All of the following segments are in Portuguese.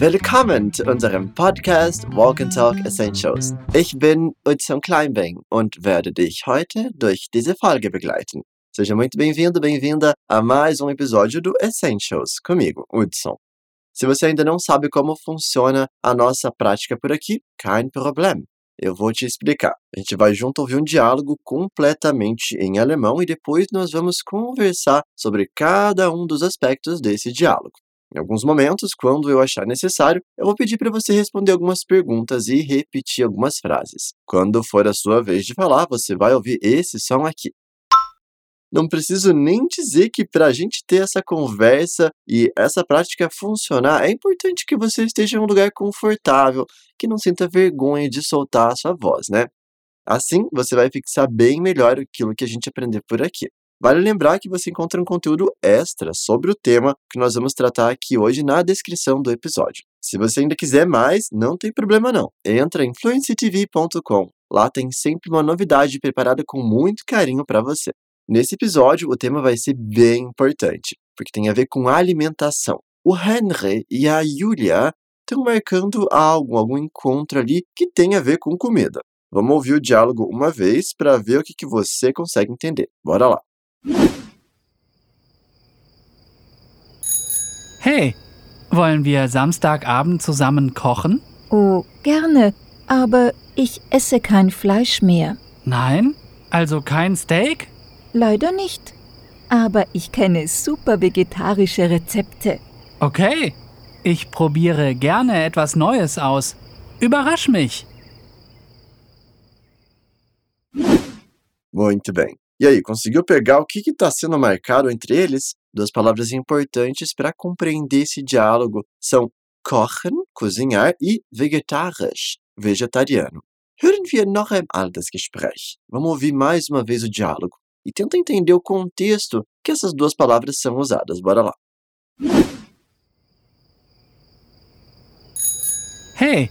Willkommen zu unserem Podcast Walk and Talk Essentials. Ich bin Hudson Kleinbang und werde dich heute durch diese Folge begleiten. Seja muito bem-vindo, bem-vinda a mais um episódio do Essentials comigo, Hudson. Se você ainda não sabe como funciona a nossa prática por aqui, kein Problem. Eu vou te explicar. A gente vai junto ouvir um diálogo completamente em alemão e depois nós vamos conversar sobre cada um dos aspectos desse diálogo. Em alguns momentos, quando eu achar necessário, eu vou pedir para você responder algumas perguntas e repetir algumas frases. Quando for a sua vez de falar, você vai ouvir esse som aqui. Não preciso nem dizer que para a gente ter essa conversa e essa prática funcionar, é importante que você esteja em um lugar confortável, que não sinta vergonha de soltar a sua voz, né? Assim, você vai fixar bem melhor aquilo que a gente aprender por aqui. Vale lembrar que você encontra um conteúdo extra sobre o tema que nós vamos tratar aqui hoje na descrição do episódio. Se você ainda quiser mais, não tem problema não. Entra em fluencytv.com. Lá tem sempre uma novidade preparada com muito carinho para você. Nesse episódio, o tema vai ser bem importante, porque tem a ver com alimentação. O Henry e a Julia estão marcando algo, algum encontro ali que tem a ver com comida. Vamos ouvir o diálogo uma vez para ver o que, que você consegue entender. Bora lá! Hey, wollen wir Samstagabend zusammen kochen? Oh, gerne, aber ich esse kein Fleisch mehr. Nein? Also kein Steak? Leider nicht. Aber ich kenne super vegetarische Rezepte. Okay, ich probiere gerne etwas Neues aus. Überrasch mich. Muito bem. E aí, conseguiu pegar o que está sendo marcado entre eles? Duas palavras importantes para compreender esse diálogo são kochen, cozinhar, e vegetarisch, vegetariano. Hören wir noch einmal das Gespräch. Vamos ouvir mais uma vez o diálogo e tenta entender o contexto que essas duas palavras são usadas. Bora lá. Hey,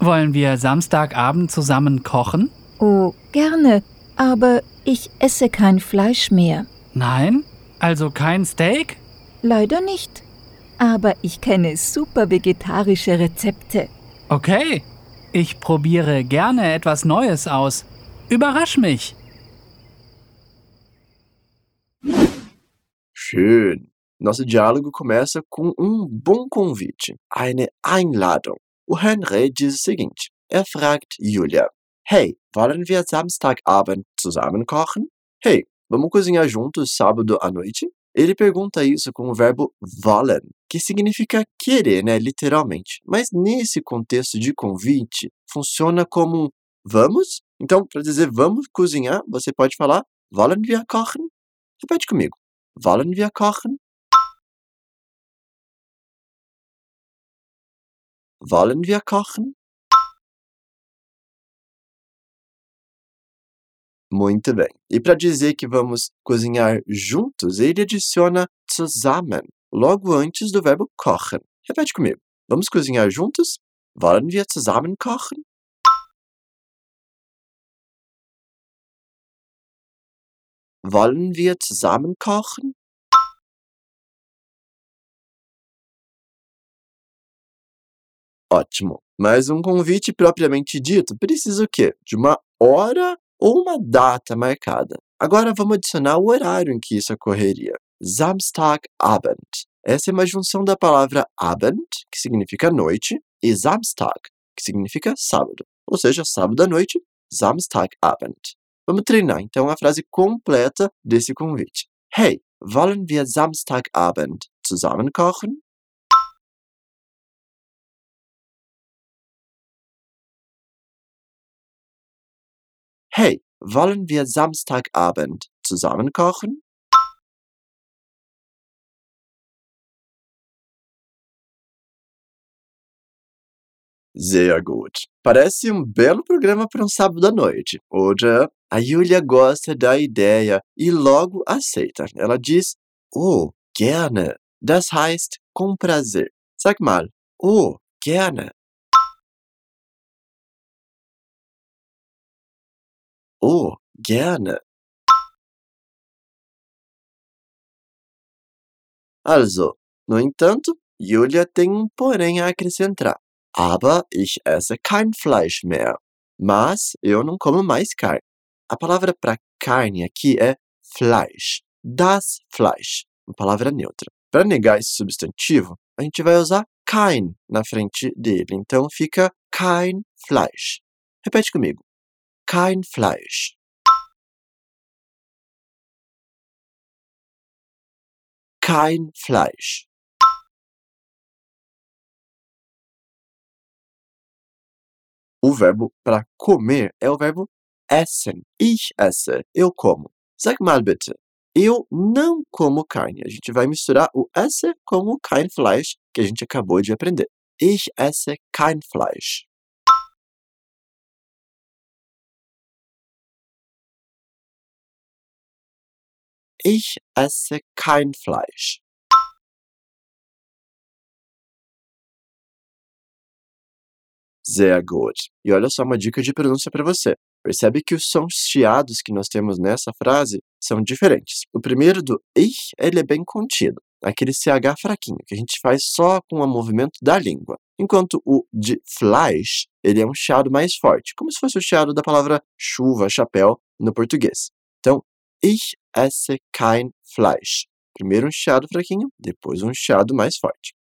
wollen wir Samstagabend zusammen kochen? Oh, gerne, aber ich esse kein Fleisch mehr. Nein? Also kein Steak? Leider nicht. Aber ich kenne super vegetarische Rezepte. Okay, ich probiere gerne etwas Neues aus. Überrasch mich. Schön. Nosso diálogo começa com um bom convite, eine Einladung. O Henry diz o seguinte: er fragt Julia, Hey, wollen wir Samstagabend zusammen kochen? Hey, vamos cozinhar juntos sábado à noite? Ele pergunta isso com o verbo wollen, que significa querer, né, literalmente. Mas nesse contexto de convite, funciona como vamos? Então, para dizer vamos cozinhar, você pode falar wollen wir kochen? Repete comigo. Wollen wir kochen? Wollen wir kochen? Muito bem. E para dizer que vamos cozinhar juntos, ele adiciona zusammen logo antes do verbo kochen. Repete comigo. Vamos cozinhar juntos? Wollen wir zusammen kochen? Wollen wir zusammen kochen? Ótimo. Mas um convite propriamente dito precisa o quê? De uma hora ou uma data marcada. Agora vamos adicionar o horário em que isso ocorreria. Samstagabend. Essa é uma junção da palavra Abend, que significa noite, e Samstag, que significa sábado. Ou seja, sábado à noite, Samstagabend. Vamos treinar então a frase completa desse convite. Hey, wollen wir Samstagabend zusammen kochen? Hey, wollen wir Samstagabend zusammen kochen? Sehr gut. Parece um belo programa para um sábado à noite. Oder a Julia gosta da ideia e logo aceita. Ela diz, oh, gerne. Das heißt, com prazer. Sag mal, oh, gerne. Oh, gerne. Also, no entanto, Julia tem um porém a acrescentar. Aber ich esse kein Fleisch mehr. Mas eu não como mais carne. A palavra para carne aqui é Fleisch. Das Fleisch. Uma palavra neutra. Para negar esse substantivo, a gente vai usar kein na frente dele. Então fica kein Fleisch. Repete comigo. Kein Fleisch. Kein Fleisch. O verbo para comer é o verbo essen. Ich esse. Eu como. Sag mal bitte. Eu não como carne. A gente vai misturar o esse com o kein Fleisch que a gente acabou de aprender. Ich esse kein Fleisch. Ich esse kein Fleisch. Sehr gut. E olha só uma dica de pronúncia para você. Percebe que os sons chiados que nós temos nessa frase são diferentes. O primeiro do ich, ele é bem contido, aquele CH fraquinho, que a gente faz só com o movimento da língua. Enquanto o de Fleisch, ele é um chiado mais forte, como se fosse o chiado da palavra chuva, chapéu, no português. Então, ich esse kein Fleisch. Primeiro um chiado fraquinho, depois um chiado mais forte.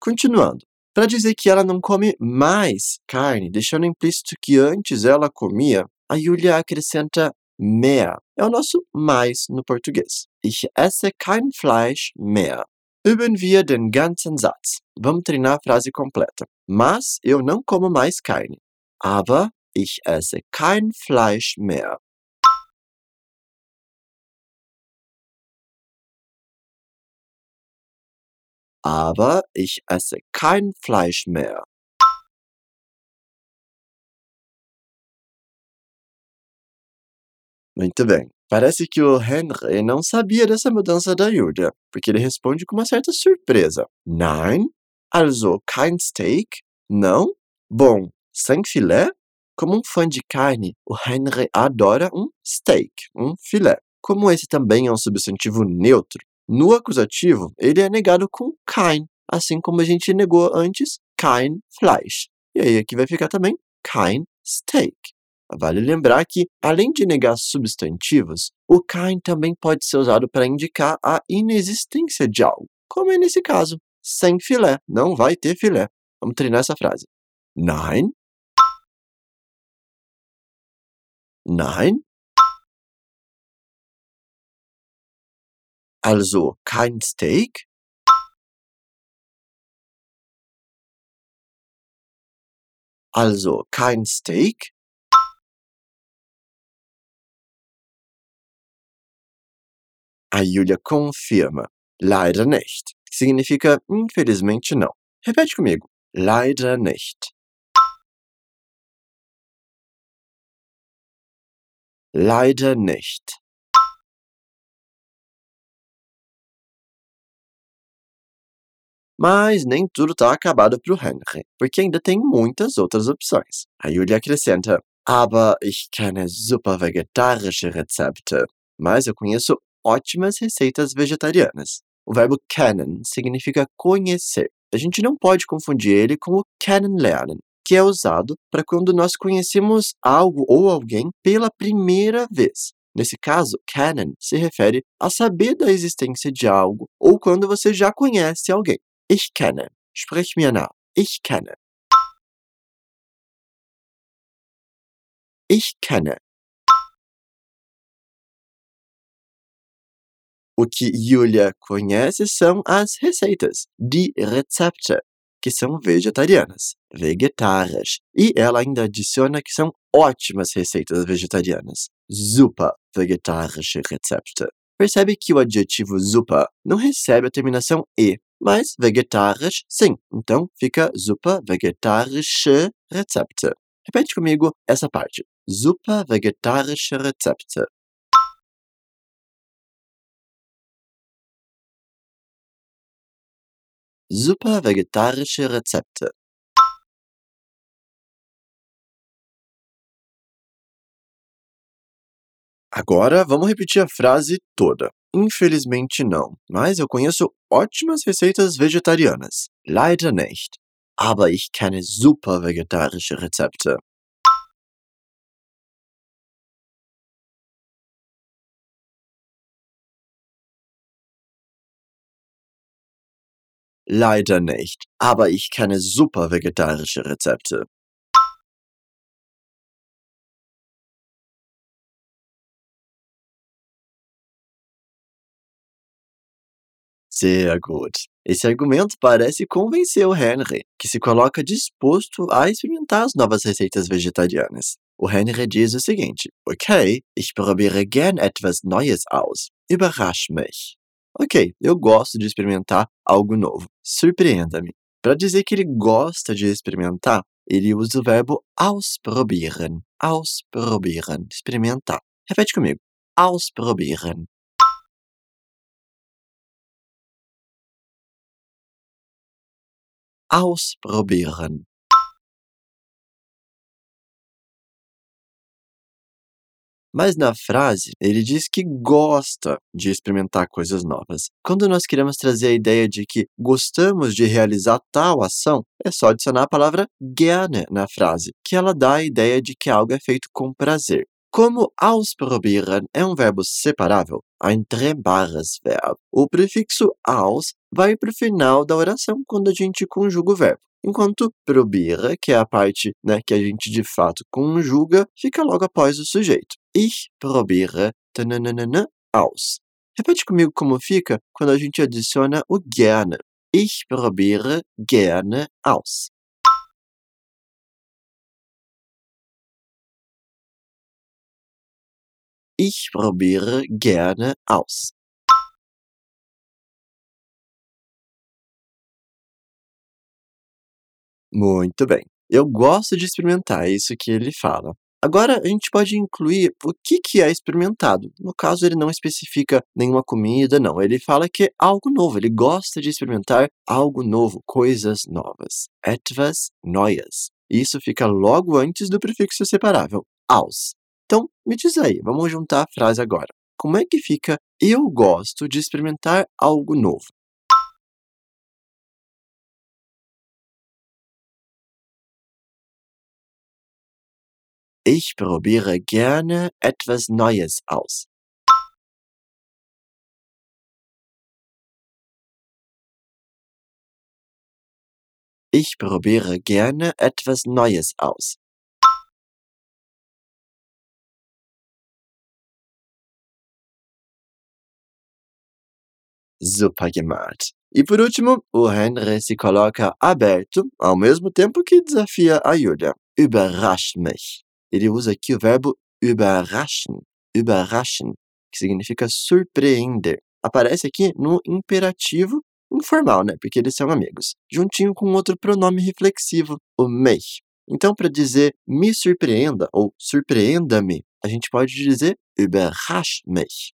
Continuando. Para dizer que ela não come mais carne, deixando implícito que antes ela comia, a Julia acrescenta mehr. É o nosso mais no português. Ich esse kein Fleisch mehr. Üben wir den ganzen Satz. Vamos treinar a frase completa. Mas eu não como mais carne. Aber ich esse kein Fleisch mehr. Aber ich esse kein Fleisch mehr. Muito bem. Parece que o Henry não sabia dessa mudança da Julia, porque ele responde com uma certa surpresa. Nein? Also kein Steak? Não? Bom, sem filé? Como um fã de carne, o Henry adora um steak, um filé. Como esse também é um substantivo neutro, no acusativo ele é negado com kein, assim como a gente negou antes kein Fleisch. E aí aqui vai ficar também kein Steak. Vale lembrar que, além de negar substantivos, o kein também pode ser usado para indicar a inexistência de algo, como é nesse caso, sem filé, não vai ter filé. Vamos treinar essa frase. Nein. Nein. Also kein Steak? Also kein Steak? A Julia confirma. Leider nicht. Significa infelizmente não. Repete comigo. Leider nicht. Leider nicht. Mas nem tudo está acabado para o Henry, porque ainda tem muitas outras opções. A Julia acrescenta: Aber ich kenne super vegetarische Rezepte. Mas eu conheço ótimas receitas vegetarianas. O verbo kennen significa conhecer. A gente não pode confundir ele com o kennenlernen, que é usado para quando nós conhecemos algo ou alguém pela primeira vez. Nesse caso, kennen se refere a saber da existência de algo ou quando você já conhece alguém. Ich kenne. Sprich mir nach. Ich kenne. Ich kenne. O que Julia conhece são as receitas, die Rezepte, que são vegetarianas, vegetarisch. E ela ainda adiciona que são ótimas receitas vegetarianas, super vegetarische Rezepte. Percebe que o adjetivo super não recebe a terminação e, mas vegetarisch sim. Então fica super vegetarische Rezepte. Repete comigo essa parte. Super vegetarische Rezepte. Super vegetarische Rezepte. Agora vamos repetir a frase toda. Infelizmente não, mas eu conheço ótimas receitas vegetarianas. Leider nicht. Aber ich kenne super vegetarische Rezepte. Leider nicht, aber ich kenne super vegetarische Rezepte. Sehr gut. Esse argumento parece convencer o Henry, que se coloca disposto a experimentar as novas receitas vegetarianas. O Henry diz o seguinte: Ok, ich probiere gern etwas Neues aus. Überrasch mich. Ok, eu gosto de experimentar algo novo. Surpreenda-me. Para dizer que ele gosta de experimentar, ele usa o verbo ausprobieren. Ausprobieren. Experimentar. Repete comigo. Ausprobieren. Ausprobieren. Mas na frase, ele diz que gosta de experimentar coisas novas. Quando nós queremos trazer a ideia de que gostamos de realizar tal ação, é só adicionar a palavra gerne na frase, que ela dá a ideia de que algo é feito com prazer. Como ausprobieren é um verbo separável, ein Verb, o prefixo aus vai para o final da oração quando a gente conjuga o verbo. Enquanto probira, que é a parte né, que a gente de fato conjuga, fica logo após o sujeito. Ich probiere tananana, aus. Repete comigo como fica quando a gente adiciona o gerne. Ich probiere gerne aus. Ich probiere gerne aus. Muito bem. Eu gosto de experimentar, é isso que ele fala. Agora, a gente pode incluir o que, que é experimentado. No caso, ele não especifica nenhuma comida, não. Ele fala que é algo novo. Ele gosta de experimentar algo novo, coisas novas. Etwas Neues. Isso fica logo antes do prefixo separável, aus. Então, me diz aí, vamos juntar a frase agora. Como é que fica eu gosto de experimentar algo novo? Ich probiere gerne etwas Neues aus. Ich probiere gerne etwas Neues aus. Gemacht. E por último, o Henry se coloca aberto, ao mesmo tempo que desafia a Julia. Überrascht mich. Ele usa aqui o verbo überraschen, überraschen, que significa surpreender. Aparece aqui no imperativo informal, né? Porque eles são amigos, juntinho com outro pronome reflexivo, o mich. Então, para dizer me surpreenda ou surpreenda-me, a gente pode dizer überrasch mich.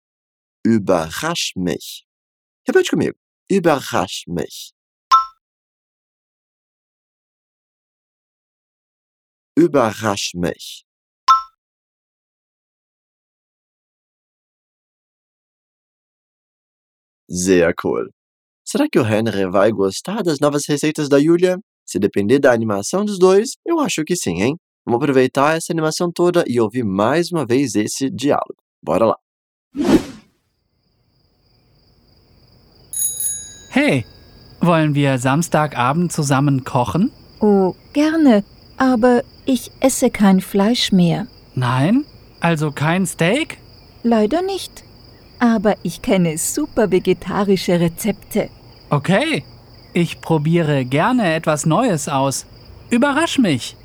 Überrasch mich. Repete comigo. Überrasch mich. Überrasch mich. Sehr cool. Será que o Henry vai gostar das novas receitas da Julia? Se depender da animação dos dois, eu acho que sim, hein? Vamos aproveitar essa animação toda e ouvir mais uma vez esse diálogo. Bora lá! Hey, wollen wir Samstagabend zusammen kochen? Oh, gerne, aber ich esse kein Fleisch mehr. Nein? Also kein Steak? Leider nicht. Aber ich kenne super vegetarische Rezepte. Okay, ich probiere gerne etwas Neues aus. Überrasch mich.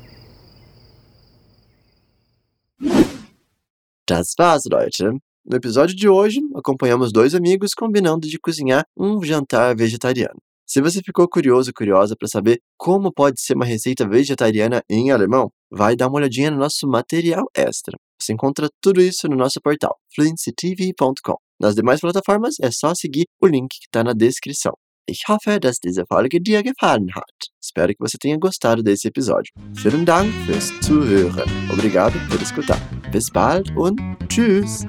Das war's, Leute. No episódio de hoje, acompanhamos dois amigos combinando de cozinhar um jantar vegetariano. Se você ficou curioso curiosa para saber como pode ser uma receita vegetariana em alemão, vai dar uma olhadinha no nosso material extra. Você encontra tudo isso no nosso portal, fluencytv.com. Nas demais plataformas é só seguir o link que está na descrição. Ich hoffe, dass diese Folge dir gefallen hat. Espero que você tenha gostado desse episódio. Vielen Dank fürs Zuhören. Obrigado por escutar. Bis bald und tschüss.